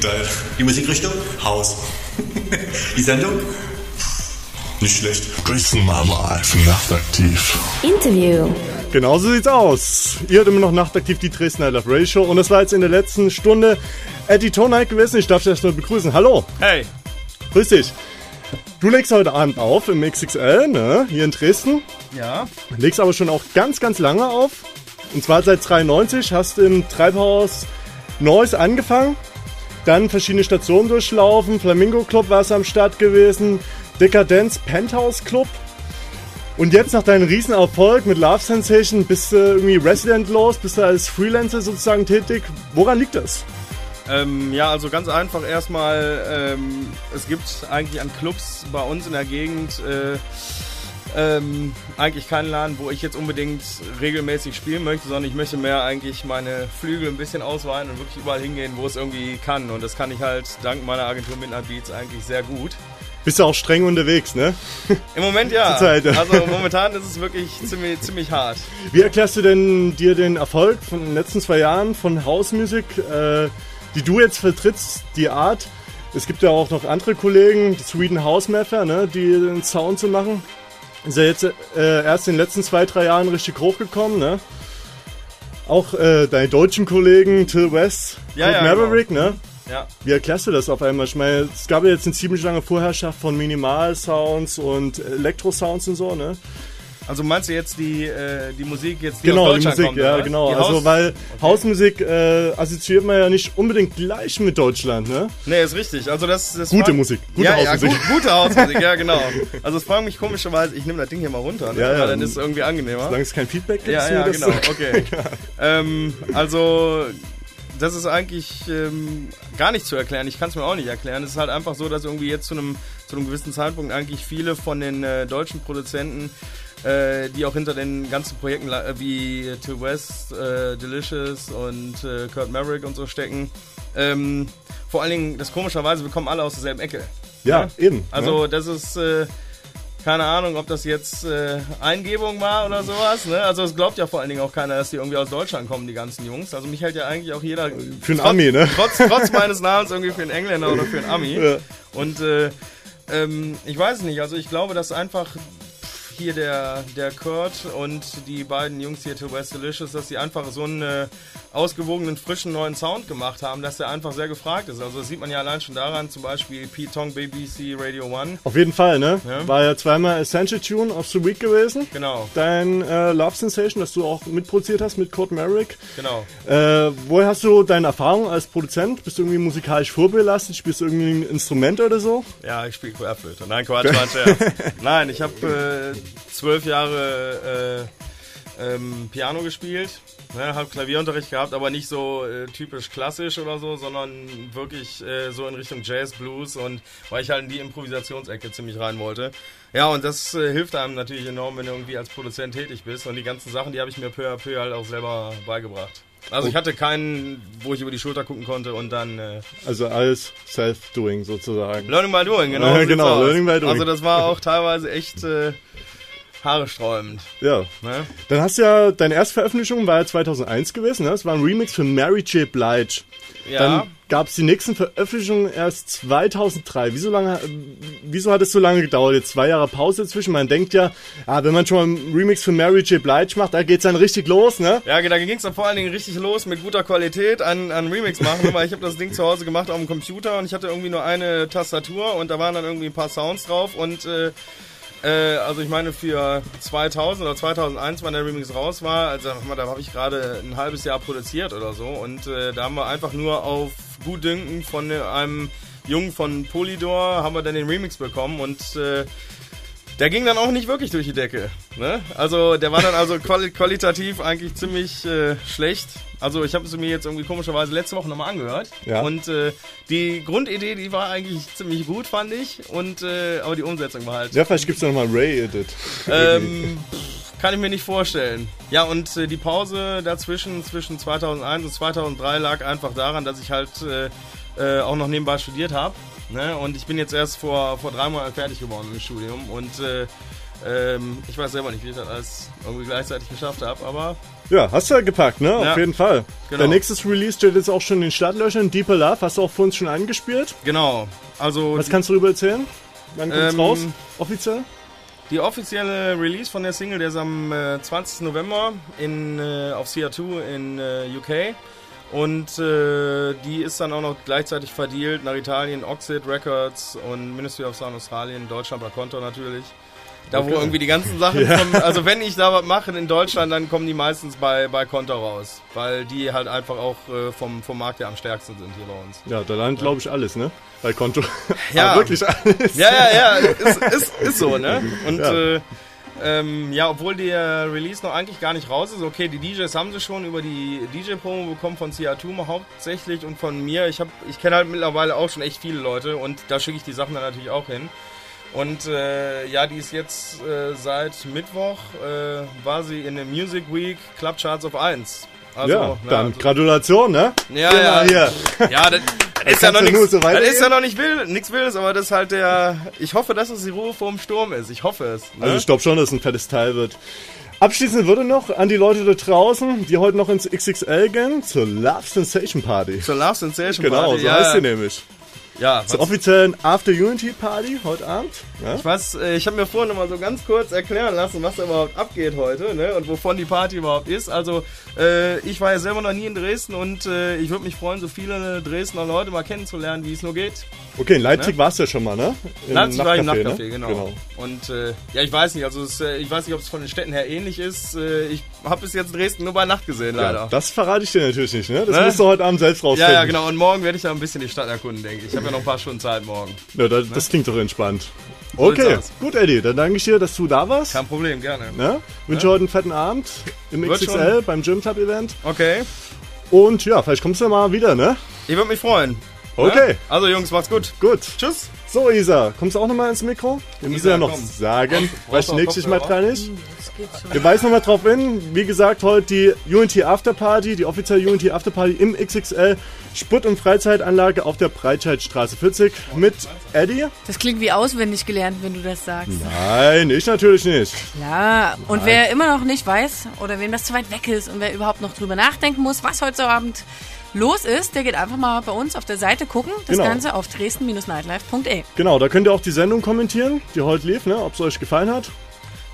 <laughs> Die Musikrichtung? Haus. <laughs> Die Sendung? Nicht schlecht. Grüßen mal live, nachtaktiv. Interview. Genau so sieht's aus. Ihr hört immer noch nachtaktiv die Dresdner Love Radio Show und das war jetzt in der letzten Stunde Eddie Tonite gewesen. Ich darf dich erstmal begrüßen. Hallo. Hey. Grüß dich. Du legst heute Abend auf im XXL, ne? Hier in Dresden. Ja. Legst aber schon auch ganz, ganz lange auf. Und zwar seit 93 hast du im Treibhaus Neuss angefangen. Dann verschiedene Stationen durchlaufen. Flamingo Club warst du am Start gewesen. Dekadenz Penthouse Club. Und jetzt nach deinem Riesenerfolg mit Love Sensation bist du irgendwie Resident los, bist du als Freelancer sozusagen tätig. Woran liegt das? Ähm, ja, also ganz einfach erstmal, ähm, es gibt eigentlich an Clubs bei uns in der Gegend äh, ähm, eigentlich keinen Laden, wo ich jetzt unbedingt regelmäßig spielen möchte, sondern ich möchte mehr eigentlich meine Flügel ein bisschen ausweiten und wirklich überall hingehen, wo es irgendwie kann. Und das kann ich halt dank meiner Agentur Midnight Beats eigentlich sehr gut. Bist du auch streng unterwegs, ne? Im Moment ja. Also momentan ist es wirklich ziemlich, ziemlich hart. Wie erklärst du denn dir den Erfolg von den letzten zwei Jahren von Hausmusik, äh, die du jetzt vertrittst, die Art? Es gibt ja auch noch andere Kollegen, die Sweden House Mapper, ne, die den Sound zu machen. Ist ja jetzt äh, erst in den letzten zwei, drei Jahren richtig hochgekommen, ne? Auch äh, deine deutschen Kollegen, Till West, Ja, ja, Maverick, genau. ne? Ja. Wie erklärst du das auf einmal? Ich meine, es gab ja jetzt eine ziemlich lange Vorherrschaft von Minimal-Sounds und Elektro-Sounds und so, ne? Also meinst du jetzt die, äh, die Musik jetzt, die Genau, die Musik, kommt, ja, oder? genau. Die also, Haus- weil Hausmusik äh, assoziiert man ja nicht unbedingt gleich mit Deutschland, ne? Nee, ist richtig. Also das, das Gute Musik, gute ja, Hausmusik. Ja, gut, gute Hausmusik, ja genau. <laughs> Also es fragt mich komischerweise, ich nehme das Ding hier mal runter, ne? Ja, ja. weil dann ist es irgendwie angenehmer. Solange es kein Feedback gibt, Ja, ja, genau, okay. <laughs> ähm, also das ist eigentlich ähm, gar nicht zu erklären. Ich kann es mir auch nicht erklären. Es ist halt einfach so, dass irgendwie jetzt zu einem zu einem gewissen Zeitpunkt eigentlich viele von den äh, deutschen Produzenten äh, die auch hinter den ganzen Projekten äh, wie To West, äh, Delicious und äh, Kurt Maverick und so stecken. Ähm, vor allen Dingen, das komischerweise, wir kommen alle aus derselben Ecke. Ja, eben, Also ne? das ist, äh, keine Ahnung, ob das jetzt Eingebung war oder sowas. Ne? Also es glaubt ja vor allen Dingen auch keiner, dass die irgendwie aus Deutschland kommen, die ganzen Jungs. Also mich hält ja eigentlich auch jeder... Für einen Ami, ne? Trotz, trotz meines Namens irgendwie für einen Engländer oder für einen Ami. <laughs> Ja. Und äh, ähm, ich weiß nicht, also ich glaube, dass einfach hier der, der Kurt und die beiden Jungs hier, To West Delicious, dass sie einfach so einen äh, ausgewogenen, frischen neuen Sound gemacht haben, dass der einfach sehr gefragt ist. Also das sieht man ja allein schon daran, zum Beispiel Pete Tong BBC Radio One. Auf jeden Fall, ne? Ja. War ja zweimal Essential Tune of the Week gewesen. Genau. Dein äh, Love Sensation, das du auch mitproduziert hast mit Kurt Merrick. Genau. Äh, woher hast du deine Erfahrung als Produzent? Bist du irgendwie musikalisch vorbelastet? Spielst du irgendwie ein Instrument oder so? Ja, ich spiele Querflöte. Nein, Quatsch, Scherz. <laughs> Nein, ich habe äh, zwölf Jahre äh, ähm, Piano gespielt, ne, habe Klavierunterricht gehabt, aber nicht so äh, typisch klassisch oder so, sondern wirklich äh, so in Richtung Jazz, Blues und weil ich halt in die Improvisationsecke ziemlich rein wollte. Ja, und das äh, hilft einem natürlich enorm, wenn du irgendwie als Produzent tätig bist und die ganzen Sachen, die habe ich mir peu à peu halt auch selber beigebracht. Also ich hatte keinen, wo ich über die Schulter gucken konnte und dann... Äh, Also alles Self-Doing sozusagen. Learning by doing, genau. Ja, <laughs> genau. Learning by doing. Also das war auch teilweise echt äh, haaresträubend. Ja. Ne? Dann hast du ja, deine erste Veröffentlichung war ja 2001 gewesen, ne? Das war ein Remix für Mary J. Blige. Ja. Dann gab es die nächsten Veröffentlichungen erst 2003. Wieso, lange, wieso hat es so lange gedauert? Jetzt zwei Jahre Pause dazwischen. Man denkt ja, ah, wenn man schon mal einen Remix für Mary J. Blige macht, da geht's dann richtig los, ne? Ja, da ging es dann vor allen Dingen richtig los mit guter Qualität an, an Remix machen, weil ich habe das Ding zu Hause gemacht auf dem Computer und ich hatte irgendwie nur eine Tastatur und da waren dann irgendwie ein paar Sounds drauf und äh, äh, also ich meine für 2000 oder 2001, wann der Remix raus war, also da habe ich gerade ein halbes Jahr produziert oder so und äh, da haben wir einfach nur auf Gutdünken von einem Jungen von Polydor haben wir dann den Remix bekommen und äh, der ging dann auch nicht wirklich durch die Decke. Ne? Also der war dann also quali qualitativ eigentlich ziemlich äh, schlecht. Also ich habe es mir jetzt irgendwie komischerweise letzte Woche nochmal angehört. Ja. Und äh, die Grundidee, die war eigentlich ziemlich gut, fand ich. Und äh, aber die Umsetzung war halt. Ja, vielleicht gibt's da nochmal Ray-Edit. Ähm, kann ich mir nicht vorstellen. Ja, und äh, die Pause dazwischen, zwischen 2001 und 2003 lag einfach daran, dass ich halt äh, äh, auch noch nebenbei studiert habe. Ne? Und ich bin jetzt erst vor, vor drei Monaten fertig geworden im Studium. Und äh, Ähm, ich weiß selber nicht, wie ich das alles irgendwie gleichzeitig geschafft habe, aber Ja, hast du ja gepackt, ne? Ja. Auf jeden Fall. Genau. Der nächste Release steht jetzt auch schon in den Startlöchern. Deeper Love, hast du auch für uns schon angespielt. genau. Also Was kannst du darüber erzählen? Wann kommt's Ähm, raus? Offiziell? Die offizielle Release von der Single, der ist am äh, 20. November in, äh, auf CR2 in äh, UK. Und äh, die ist dann auch noch gleichzeitig verdealt nach Italien, Oxid Records und Ministry of Sound Australien, Deutschland bei Konto natürlich. Da Okay. wo irgendwie die ganzen Sachen <laughs> Ja. vom, also wenn ich da was mache in Deutschland, dann kommen die meistens bei, bei Konto raus. Weil die halt einfach auch äh, vom, vom Markt her am stärksten sind hier bei uns. Ja, da landet, glaube ich, alles, ne? Bei Konto. Ja. <laughs> Wirklich alles. Ja, ja, ja, ist, ist, ist so, ne? <laughs> Und Ja. ja. Äh, ähm, ja, obwohl der Release noch eigentlich gar nicht raus ist, okay, die DJs haben sie schon über die DJ-Promo bekommen von CR2 hauptsächlich und von mir. Ich, ich kenne halt mittlerweile auch schon echt viele Leute und da schicke ich die Sachen dann natürlich auch hin. Und äh, ja, die ist jetzt äh, seit Mittwoch, äh, war sie in der Music Week Club Charts auf 1. Also, ja, na, dann also- Gratulation, ne? ja, Hier ja. Hier. Ja, das, das <laughs> ist ja noch nichts. so das ist ja noch nicht wild, nichts Wildes, aber das ist halt der. Ich hoffe, dass es die Ruhe vor dem Sturm ist. Ich hoffe es. Ne? Also ich glaube schon, dass es ein fettes Teil wird. Abschließend würde noch an die Leute da draußen, die heute noch ins XXL gehen, zur Love Sensation Party. Zur Love Sensation Genau, Party. so ja. heißt sie nämlich. Ja, Zur offiziellen After Unity Party heute Abend. Ja? Ich weiß, äh, ich habe mir vorhin noch mal so ganz kurz erklären lassen, was da überhaupt abgeht heute, ne? Und wovon die Party überhaupt ist. Also, äh, ich war ja selber noch nie in Dresden und äh, ich würde mich freuen, so viele Dresdner Leute mal kennenzulernen, wie es nur geht. Okay, in Leipzig Ne? warst du ja schon mal, ne? Im Leipzig war ich im Nachtcafé, Nachtcafé, ne? genau. Und äh, ja, ich weiß nicht, also es, äh, ich weiß nicht, ob es von den Städten her ähnlich ist. Äh, ich habe bis jetzt Dresden nur bei Nacht gesehen, leider. Ja, das verrate ich dir natürlich nicht, ne? Das Ne? musst du heute Abend selbst ja, rausfinden. ja, genau. Und morgen werde ich da ein bisschen die Stadt erkunden, denke ich. Ich habe ja noch ein paar Stunden Zeit morgen. Ja, das, das klingt doch entspannt. So Okay, gut, Eddie, dann danke ich dir, dass du da warst. Kein Problem, gerne. Ne? Wünsche Ja. heute einen fetten Abend im Wird XXL schon. beim Gym Club Event. Okay. Und ja, vielleicht kommst du mal wieder, ne? Ich würde mich freuen. Okay. Ne? Also Jungs, macht's gut. Gut. Tschüss. So, Isa, kommst du auch nochmal ins Mikro? Wir müssen Isa, ja noch komm. sagen, Brauchst was du nächstes Mal dran ist. Wir weisen nochmal drauf hin. Wie gesagt, heute die Unity After Party, die offizielle Unity After Party im XXL Sport- und Freizeitanlage auf der Breitscheidstraße 40 mit Eddie. Das klingt wie auswendig gelernt, wenn du das sagst. Nein, ich natürlich nicht. Ja, und Nein. wer immer noch nicht weiß oder wem das zu weit weg ist und wer überhaupt noch drüber nachdenken muss, was heute Abend los ist, der geht einfach mal bei uns auf der Seite gucken. Das Genau. Ganze auf dresden-nightlife.de. Genau, da könnt ihr auch die Sendung kommentieren, die heute lief, ne? ob es euch gefallen hat.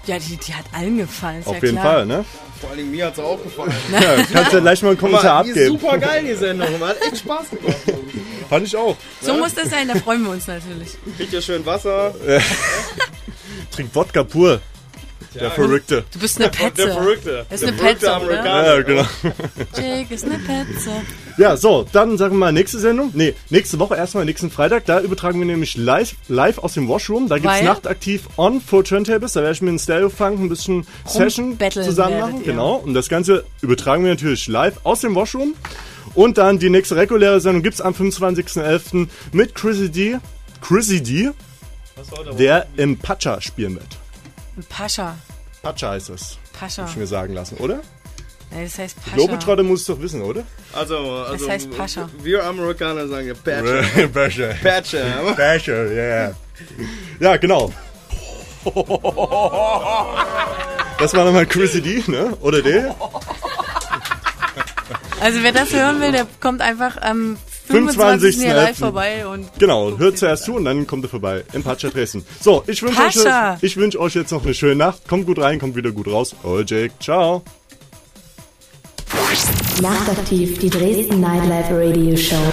Ja, die, die hat allen gefallen, ist Auf ja jeden klar. Fall, ne? Vor allen Dingen mir hat's auch gefallen. <laughs> Ja, kannst ja gleich mal einen Kommentar Die ist abgeben. super geil, die Sendung. Hat echt Spaß gemacht. Fand ich auch. So muss das sein, da freuen wir uns natürlich. Kriegt ihr schön Wasser. Trink Wodka pur. Der Verrückte. Du bist eine Petze. Der Verrückte. Das ist Der eine verrückte Petze, Amerikaner. oder? Ja, genau. Jake ist eine Petze. Ja, so, dann sagen wir mal nächste Sendung. Nee, nächste Woche erstmal nächsten Freitag. Da übertragen wir nämlich live, live aus dem Washroom. Da gibt's Weil? nachtaktiv on for Turntables. Da werde ich mit einem Stereo-Funk ein bisschen Session zusammen machen. Genau. Und das Ganze übertragen wir natürlich live aus dem Washroom. Und dann die nächste reguläre Sendung gibt's am 25.11. mit Chrissy D. Chrissy D. Der im Pacha spielen wird. Ein Pascha. Pacha heißt es. Pascha. Hab ich mir sagen lassen, oder? Nee, das heißt Pascha. Globetrotter muss es doch wissen, oder? Also, also Das heißt Pascha. wir Amerikaner sagen ja Patcher. <laughs> Pacha. Patcher. Pacha, ja. Ja, genau. Das war nochmal Chrissy D, ne? Oder D? Also wer das hören will, der kommt einfach am 25. 25. hier live vorbei und Genau, hört zuerst zu und dann kommt er vorbei im Pacha Dresden. So, ich wünsche euch, ich wünsch euch jetzt noch eine schöne Nacht. Kommt gut rein, kommt wieder gut raus. Euer Jake, ciao. Nachtaktiv, die Dresden Nightlife Radio Show.